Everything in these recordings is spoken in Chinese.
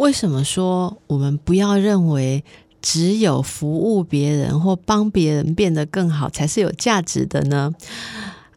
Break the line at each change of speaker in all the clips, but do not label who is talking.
为什么说我们不要认为只有服务别人或帮别人变得更好才是有价值的呢？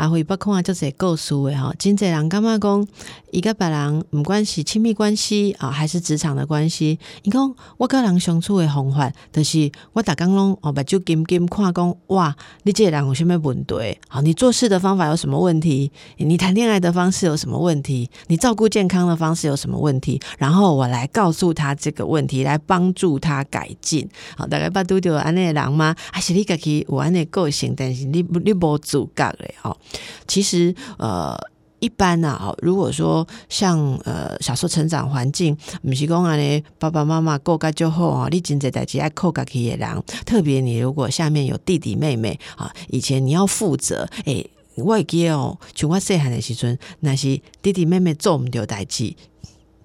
啊，会不看啊，就是告诉诶哈，真济人感觉讲，一个别人毋管是亲密关系啊，还是职场的关系，你讲我甲人相处的方法，就是我逐工拢哦，目睭金金看讲，哇，你这个人有什么问题？好，你做事的方法有什么问题？你谈恋爱的方式有什么问题？你照顾健康的方式有什么问题？然后我来告诉他这个问题，来帮助他改进。好，大概把拄着安尼的人吗？还是你家己有安尼个性，但是你你无自觉嘞？哦。其实，呃，一般啊，如果说像呃，小时候成长环境，不是讲啊呢，爸爸妈妈过家就好啊，你真在代志爱扣家己的人，特别你如果下面有弟弟妹妹啊，以前你要负责，诶，我会记哦，像我细汉的时阵，那是弟弟妹妹做唔到代志，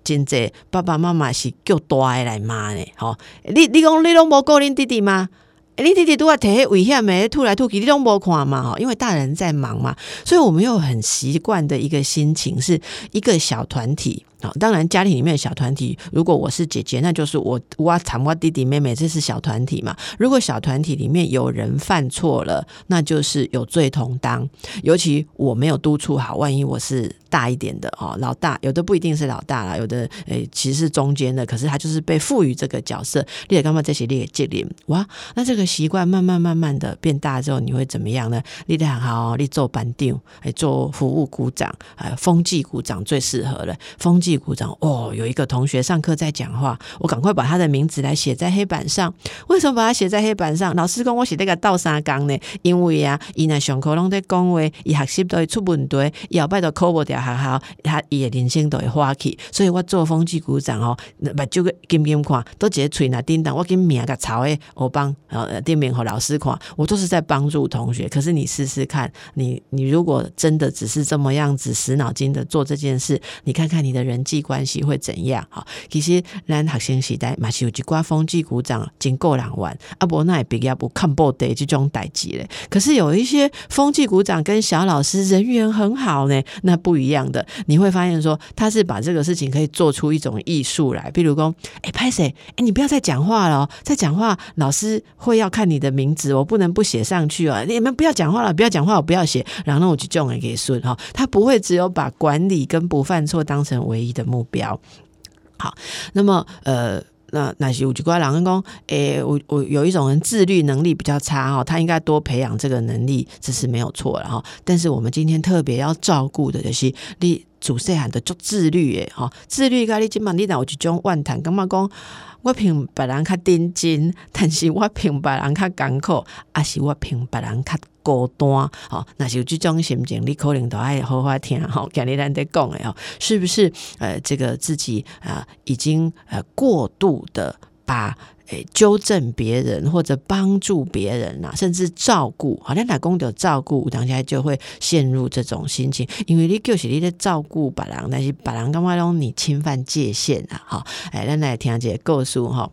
真在爸爸妈妈是叫大的来骂呢，吼，你你讲你拢无顾恁弟弟吗？你弟弟都要提危险没吐来吐去，你都无看嘛？哈，因为大人在忙嘛，所以我们又很习惯的一个心情是一个小团体。当然，家庭里面的小团体，如果我是姐姐，那就是我我惨我弟弟妹妹，这是小团体嘛。如果小团体里面有人犯错了，那就是有罪同当。尤其我没有督促好，万一我是大一点的哦，老大，有的不一定是老大啦，有的诶其实是中间的，可是他就是被赋予这个角色。列干嘛这些列接连哇？那这个习惯慢慢慢慢的变大之后，你会怎么样呢？列得很好，你做班长，哎，做服务股长，哎，风纪股长最适合了，风纪。鼓掌哦！有一个同学上课在讲话，我赶快把他的名字来写在黑板上。为什么把他写在黑板上？老师跟我写那个倒三缸呢？因为啊，伊那上课拢在讲话，伊学习都会出问题，后摆都考不掉学校，他伊的人生都会花去。所以我做风纪鼓掌哦，目睭个金金看，都直接吹那叮当，我给名个抄诶，我帮呃店面和老师看，我都是在帮助同学。可是你试试看，你你如果真的只是这么样子死脑筋的做这件事，你看看你的人。际关系会怎样？哈，其实咱学生时代嘛是有一挂风纪鼓掌经过人玩，啊不那也比较不看不得这种代际嘞。可是有一些风纪鼓掌跟小老师人缘很好呢，那不一一样的，你会发现说他是把这个事情可以做出一种艺术来。比如说，哎拍谁？哎你不要再讲话了，再讲话老师会要看你的名字，我不能不写上去啊！你们不要讲话了，不要讲话，我不要写。然后我就叫人给顺哈，他不会只有把管理跟不犯错当成唯一。的目标，好，那么呃，那那些五级怪人讲，诶，我我有一种人自律能力比较差哈，他应该多培养这个能力，这是没有错了哈。但是我们今天特别要照顾的就是你主细汉的做自律诶哈，自律咖你今晚你哪我去种万谈，干嘛讲？我凭别人较认真，但是我凭别人较艰苦，还是我凭别人较孤单？吼，那是有这种心情，你可能都爱好好听吼，今日咱在讲诶哦，是不是？呃，这个自己啊，已经呃过度的把。诶，纠正别人或者帮助别人呐，甚至照顾，好像打工的照顾，当下就会陷入这种心情，因为你就是你在照顾别人，但是别人干嘛让你侵犯界限啊？哈，哎，咱来听这个故事哈。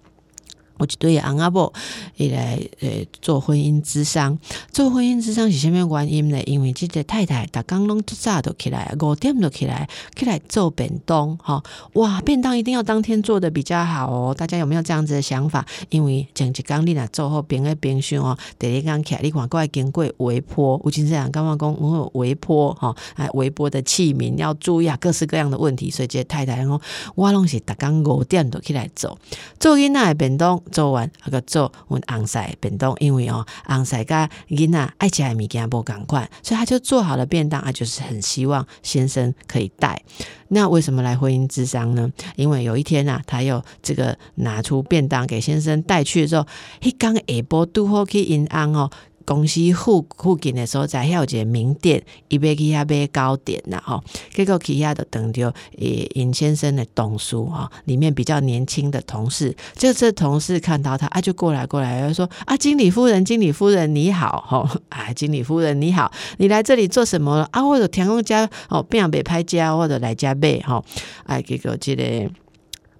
我就对昂阿伯伊来诶做婚姻之商，做婚姻之商是虾米原因呢？因为即个太太逐工拢早早都起来，五点就起来，起来做便当，哈哇！便当一定要当天做的比较好哦。大家有没有这样子的想法？因为前一工你若做好冰诶冰箱哦，第二工起来你看过来经过微波，有真这样刚刚讲有微波哈，哎微波的器皿要注意啊，各式各样的问题。所以这太太讲，我拢是逐工五点都起来做，做囡仔诶便当。做完啊个做阮昂塞便当，因为哦昂塞甲囡仔爱食的物件无共款，所以他就做好了便当，啊，就是很希望先生可以带。那为什么来婚姻之商呢？因为有一天啊，他又这个拿出便当给先生带去的时候，迄刚下晡拄好去银行哦。公司附附近的所在，还有一个名店，伊要去遐买糕点呐吼。结果去遐就等着诶尹先生的同事哈，里面比较年轻的同事，就这同事看到他啊，就过来过来，就说啊，经理夫人，经理夫人你好哈，啊，经理夫人你好，你来这里做什么了啊？或者田工家哦，不想被拍家，或者来家背哈，哎，结果这个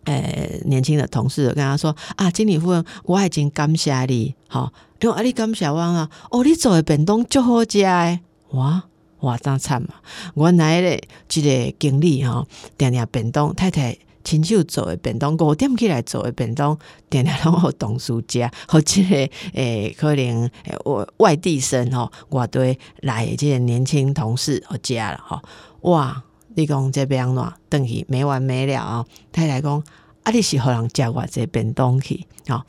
诶年轻的同事跟他说啊，经理夫人，我已经感谢你，好。因为阿你感谢我啊，哦，你做的便当足好食诶，哇哇真惨嘛！原来咧，即个经理吼，点点便当太太。亲手做的便当，五点起来做的便当，点点拢互同事食，或即个诶，可能我外外地生吼，我对来即个年轻同事互食了吼，哇！你讲这边怎等去没完没了啊！太太讲啊，你是互人食我这便当去吼，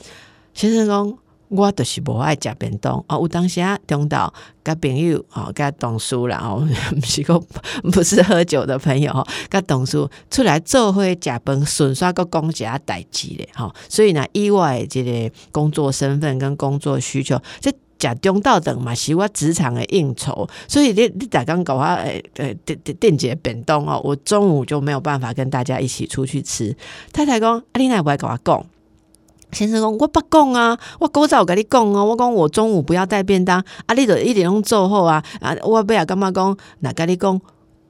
先生讲。我就是无爱食便当哦，有当时啊，中昼甲朋友哦，甲同事啦哦，毋是个不是喝酒的朋友吼，甲同事出来做伙食饭，顺刷个讲一下代志咧吼，所以呢，意外即个工作身份跟工作需求，这食中道等嘛，是我职场的应酬，所以你你大刚搞我诶诶电电电解便当哦，我中午就没有办法跟大家一起出去吃。太太讲，啊，你奈不爱甲我讲？先生讲，我不讲啊，我古早有甲你讲哦，我讲我中午不要带便当，啊，你著一点钟做好啊，啊，我尾也感觉讲，若甲你讲，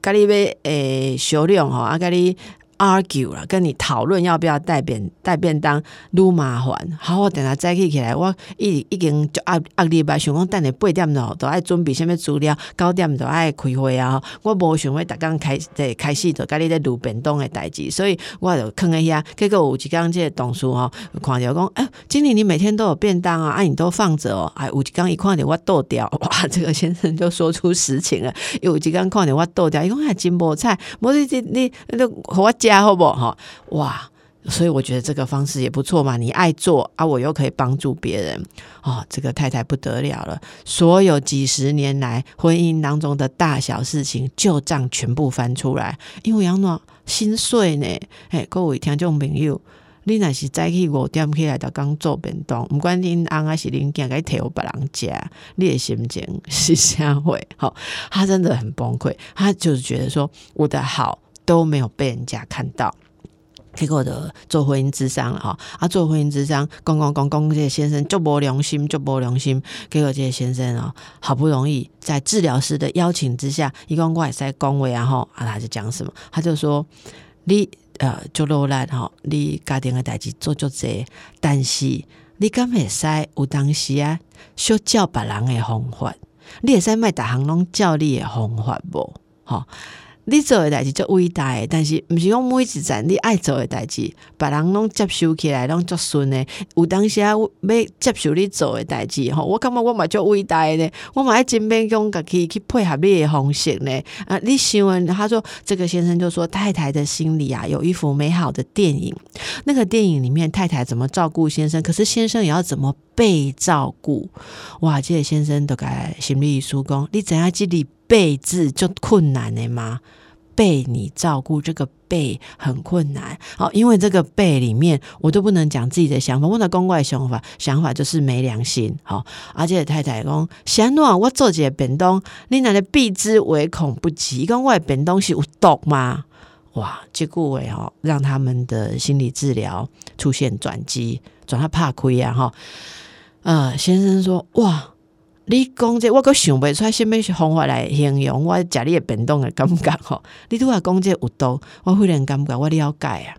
甲你要诶少量吼，啊，甲你。Argue 了，跟你讨论要不要带便带便当，愈麻烦。好，我等下再起起来，我已已经就压压礼拜，想讲等下八点咯，都爱准备什么资料，九点都爱开会啊。我无想要逐工开在开始就甲你在录便当的代志，所以我就囥一下。结果有一工即个同事吼，看着讲，哎，经理你每天都有便当啊，啊，你都放着哦。哎，有一工一看着我倒掉，哇，这个先生就说出实情了。有一工看着我倒掉，伊讲还真无菜，无你你你你和我。家好不哈哇，所以我觉得这个方式也不错嘛。你爱做啊，我又可以帮助别人哦。这个太太不得了了，所有几十年来婚姻当中的大小事情旧账全部翻出来，因为杨诺心碎呢。哎，各位听众朋友，你若是早起五点起来就刚做便当，不管恁翁还是恁囝，该摕互别人食，你的心情 是啥会？好，他真的很崩溃，他就是觉得说我的好。都没有被人家看到，结果的做婚姻之商了哈，啊做婚姻之商，公公公公这些先生就无良心，就无良心，结果这些先生哦，好不容易在治疗师的邀请之下，一共我也在恭维啊哈，啊他就讲什么，他就说你呃做落来哈，你家庭的代志做做这，但是你敢会使有当时啊，小教别人的方法，你会使卖大行拢教你的方法无？哈。你做诶代志足伟大诶，但是毋是讲每一站你爱做诶代志，别人拢接受起来拢足顺诶。有当时啊，要接受你做诶代志吼，我感觉我嘛足伟大诶，我嘛爱真变讲家己去配合你诶方式呢。啊，你想，他说这个先生就说太太的心里啊，有一幅美好的电影。那个电影里面太太怎么照顾先生，可是先生也要怎么被照顾？哇，这个先生都该心理疏工，你怎样这里？被字就困难的吗？被你照顾这个被很困难，好，因为这个被里面我都不能讲自己的想法，我的公外想法，想法就是没良心，好，而且太太讲，想诺我做一个便当，你奶奶避之唯恐不及，跟外便当是有毒吗？哇，结果为哦，让他们的心理治疗出现转机，转他怕亏啊，哈，呃，先生说，哇。你讲这我阁想袂出来什么方法来形容我食你诶便当诶感觉吼？你拄啊讲这有毒，我忽然感觉我了解啊，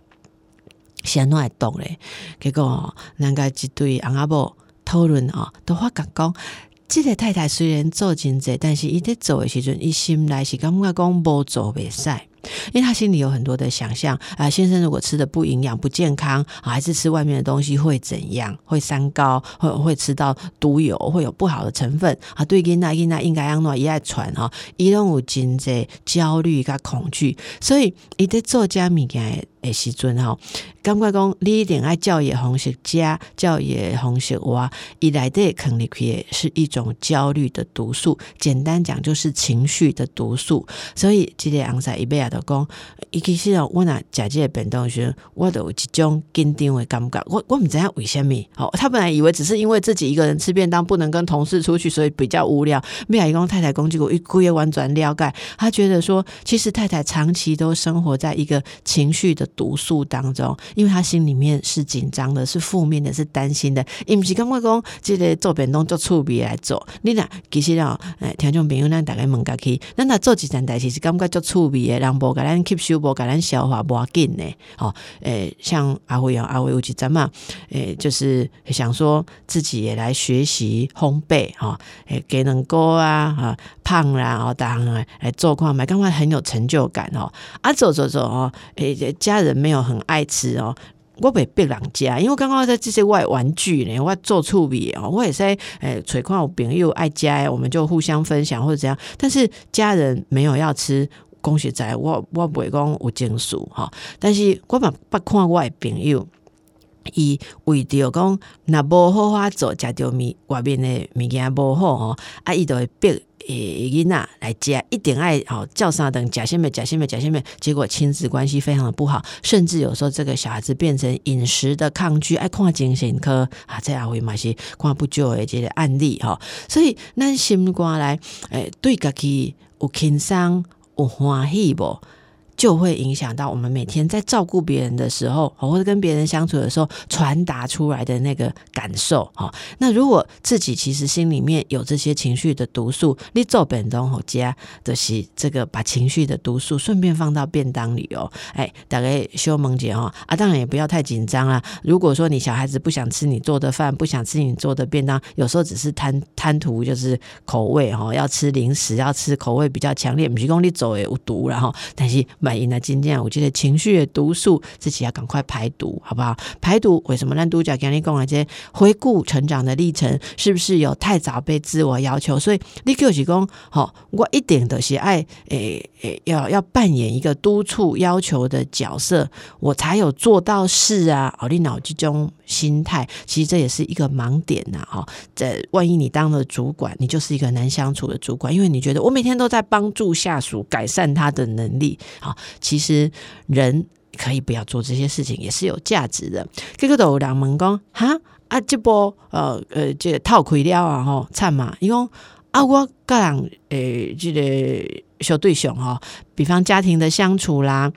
是安怎会毒咧？结果哦，人家一对翁仔某讨论哦，都发觉讲，即个太太虽然做真济，但是伊伫做诶时阵，伊心内是感觉讲无做袂使。因为他心里有很多的想象啊，先生如果吃的不营养、不健康，还是吃外面的东西会怎样？会三高，会会吃到毒油，会有不好的成分啊。对囡那囡那应该让诺一爱传哈，伊拢有真济焦虑跟恐惧，所以伊在做家物件诶时阵吼，感觉讲你一定爱教育方式加教育方式话，伊来的肯定去是一种焦虑的毒素。简单讲就是情绪的毒素。所以这个昂在一辈啊。讲，伊其实，我若食即个便当时，我都有一种紧张的感觉。我我毋知影为虾米，好，他本来以为只是因为自己一个人吃便当不能跟同事出去，所以比较无聊。没有讲太太攻击我，一故意婉转了解，他觉得说，其实太太长期都生活在一个情绪的毒素当中，因为他心里面是紧张的，是负面的，是担心的。伊毋是感觉讲，即个做便当做趣味来做。你若其实哦，诶，听众朋友，咱大概问家去，咱若做一件代志是感觉做趣味的，人。无甲咱吸收，无甲咱消化，无要紧呢。哦，诶，像阿辉啊，阿辉有几阵嘛？诶，就是想说自己也来学习烘焙，哈，诶，给能糕啊，哈，胖啦，哦，当然来做看，买，感觉很有成就感哦。啊，走走走哦，诶，家家人没有很爱吃哦。我袂逼人家，因为刚刚在这些外玩具呢，我做趣味哦，我也是诶，揣看我朋友爱家，我们就互相分享或者怎样。但是家人没有要吃，恭喜在，我我袂讲有情绪哈。但是我嘛不看我的朋友，伊为着讲若无好好做，食着物外面的物件无好吼，啊，伊就会逼。诶，囡仔来食，一定爱吼叫啥等假先妹假先妹假先妹，结果亲子关系非常的不好，甚至有时候这个小孩子变成饮食的抗拒，爱看精神科啊，这也会嘛是看不久的这个案例哈，所以咱心肝来诶，对家己有轻松有欢喜不？就会影响到我们每天在照顾别人的时候，或者跟别人相处的时候，传达出来的那个感受。哈，那如果自己其实心里面有这些情绪的毒素，你做本东和家的是这个把情绪的毒素顺便放到便当里哦。哎，大概修萌姐哦啊，当然也不要太紧张啦。如果说你小孩子不想吃你做的饭，不想吃你做的便当，有时候只是贪贪图就是口味哈，要吃零食，要吃口味比较强烈，不是讲你走也有毒然后，但是。满意那今天我觉得情绪的毒素自己要赶快排毒，好不好？排毒为什么让独角跟你讲啊？这回顾成长的历程，是不是有太早被自我要求？所以你就是讲，好，我一点都是爱诶诶，要要扮演一个督促要求的角色，我才有做到事啊！哦，你脑这种心态，其实这也是一个盲点呐！哈，这万一你当了主管，你就是一个难相处的主管，因为你觉得我每天都在帮助下属改善他的能力，好。其实人可以不要做这些事情，也是有价值的。这个都两门讲哈啊，这波呃呃，这个套亏了啊吼，惨嘛！伊讲啊，我个人诶，这个小对象哈，比方家庭的相处啦，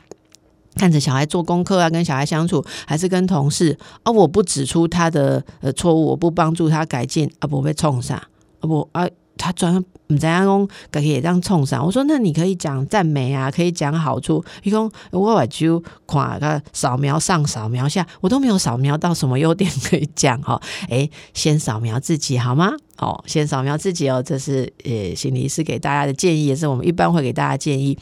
看着小孩做功课啊，跟小孩相处，还是跟同事啊，我不指出他的呃错误，我不帮助他改进啊，不被冲上啊不啊，他专。唔知样讲，可以当冲上。我说，那你可以讲赞美啊，可以讲好处。伊讲我把就看个扫描上，扫描下，我都没有扫描到什么优点可以讲哈。诶，先扫描自己好吗？哦，先扫描自己哦，这是呃心理师给大家的建议，也是我们一般会给大家建议。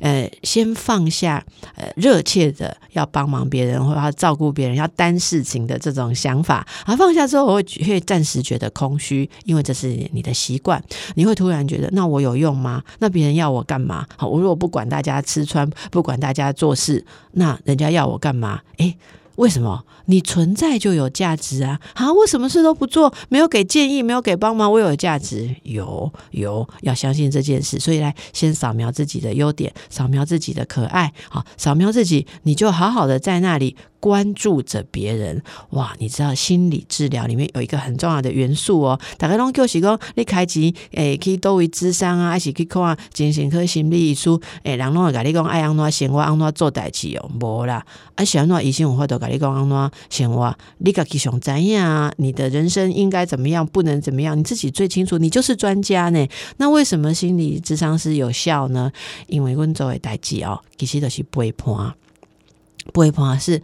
呃，先放下呃热切的要帮忙别人或者要照顾别人、要担事情的这种想法。啊，放下之后，我会会暂时觉得空虚，因为这是你的习惯，你会突然觉得，那我有用吗？那别人要我干嘛？好，我如果不管大家吃穿，不管大家做事，那人家要我干嘛？诶。为什么你存在就有价值啊？啊，我什么事都不做，没有给建议，没有给帮忙，我有价值？有有，要相信这件事。所以来先扫描自己的优点，扫描自己的可爱，好，扫描自己，你就好好的在那里。关注着别人，哇！你知道心理治疗里面有一个很重要的元素哦。大家拢叫是讲，你开机诶，可以多为智商啊，还是去看精神科心理医书？诶，人拢会甲你讲，爱安怎生活，安怎做代志哦，无啦。啊，是安怎医生有法度甲你讲安怎生活？你家己想怎样？你的人生应该怎么样？不能怎么样？你自己最清楚，你就是专家呢。那为什么心理智商是有效呢？因为阮做的代志哦，其实都是陪伴，陪伴是。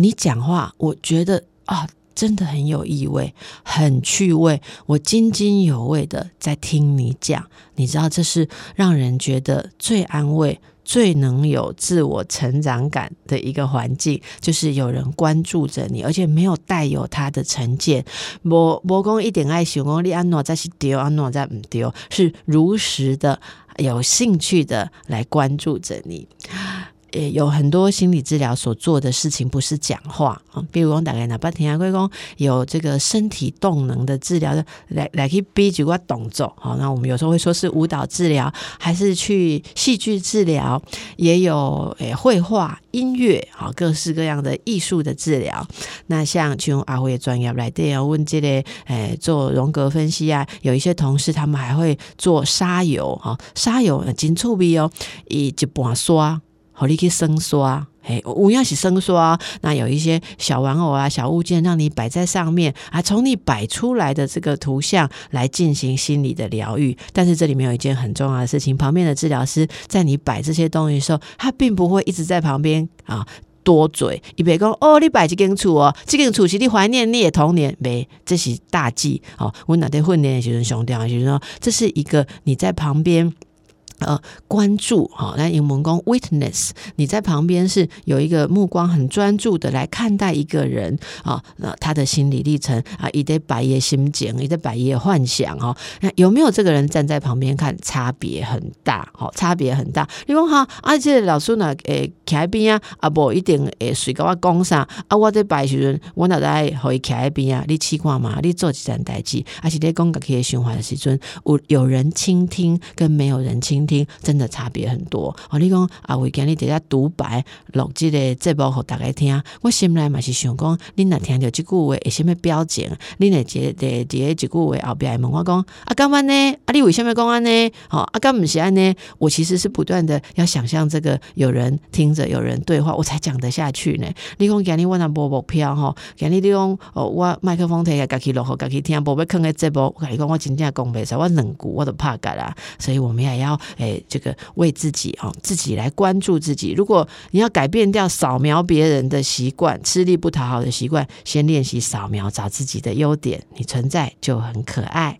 你讲话，我觉得啊，真的很有意味，很趣味，我津津有味的在听你讲。你知道，这是让人觉得最安慰、最能有自我成长感的一个环境，就是有人关注着你，而且没有带有他的成见。我我讲一点爱想讲你安诺在是丢，安诺在唔丢，是如实的、有兴趣的来关注着你。也有很多心理治疗所做的事情不是讲话啊，比如讲大概哪怕听阿贵公有这个身体动能的治疗的，来来去逼几个动作，好，那我们有时候会说是舞蹈治疗，还是去戏剧治疗，也有诶绘画、音乐，好，各式各样的艺术的治疗。那像去用阿辉专业来对啊，问这类诶做荣格分析啊，有一些同事他们还会做沙油，哈，沙油金触鼻哦，以一半刷。好，你去生刷，嘿，无样是生刷。那有一些小玩偶啊、小物件，让你摆在上面啊，从你摆出来的这个图像来进行心理的疗愈。但是这里面有一件很重要的事情，旁边的治疗师在你摆这些东西的时候，他并不会一直在旁边啊多嘴。你别讲哦，你摆这间厝哦，这间厝是你怀念你的童年，没，这是大忌哦。我哪天混练的学生兄弟啊，就是说这是一个你在旁边。呃，关注哈，那英文讲 witness，你在旁边是有一个目光很专注的来看待一个人啊，那他的心理历程啊，一得百叶心境，一得百叶幻想哈，那有没有这个人站在旁边看，差别很大，好，差别很大。你讲哈，啊，这老师呢，诶，徛喺边啊，啊，不一定诶，随跟我讲啥，啊，我在摆时阵，我哪在可以徛喺边啊？你试看嘛，你做一件代志，而且你讲个可以循环的时阵，有有人倾听跟没有人倾。听真的差别很多哦！你讲啊，为今日伫遐独白录即个节目，互大家听。我心内嘛是想讲，恁若听到即句话，会什物表情？恁会伫伫伫一句话后壁会问我讲啊，干嘛呢？啊，你为什么讲安呢？好，啊，干毋是安呢？我其实是不断的要想象这个有人听着，有人对话，我才讲得下去呢。你讲今日我若无目标吼，今日你讲哦，我麦克风摕来家己录好，家己听，无要囥个节目。我甲你讲，我真正讲袂使，我两句我都怕改啦。所以我们也要。诶，这个为自己哦，自己来关注自己。如果你要改变掉扫描别人的习惯、吃力不讨好的习惯，先练习扫描，找自己的优点，你存在就很可爱。